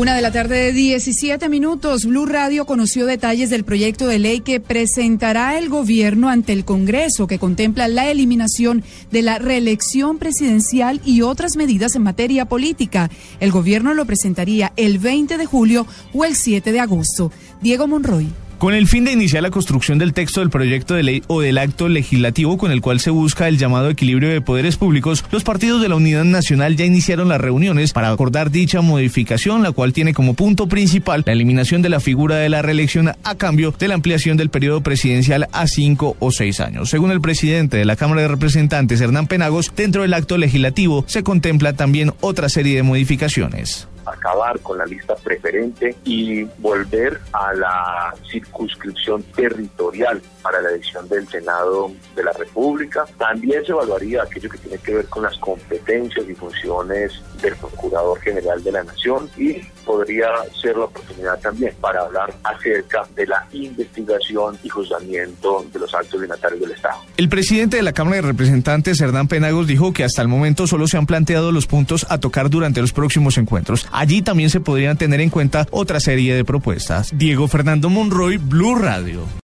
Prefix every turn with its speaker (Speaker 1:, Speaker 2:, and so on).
Speaker 1: Una de la tarde de 17 minutos, Blue Radio conoció detalles del proyecto de ley que presentará el gobierno ante el Congreso, que contempla la eliminación de la reelección presidencial y otras medidas en materia política. El gobierno lo presentaría el 20 de julio o el 7 de agosto. Diego Monroy.
Speaker 2: Con el fin de iniciar la construcción del texto del proyecto de ley o del acto legislativo con el cual se busca el llamado equilibrio de poderes públicos, los partidos de la Unidad Nacional ya iniciaron las reuniones para acordar dicha modificación, la cual tiene como punto principal la eliminación de la figura de la reelección a cambio de la ampliación del periodo presidencial a cinco o seis años. Según el presidente de la Cámara de Representantes, Hernán Penagos, dentro del acto legislativo se contempla también otra serie de modificaciones
Speaker 3: acabar con la lista preferente y volver a la circunscripción territorial para la elección del Senado de la República. También se evaluaría aquello que tiene que ver con las competencias y funciones del Procurador General de la Nación y podría ser la oportunidad también para hablar acerca de la investigación y juzgamiento de los actos dignatarios del Estado.
Speaker 2: El presidente de la Cámara de Representantes, Hernán Penagos, dijo que hasta el momento solo se han planteado los puntos a tocar durante los próximos encuentros. Allí también se podrían tener en cuenta otra serie de propuestas. Diego Fernando Monroy, Blue Radio.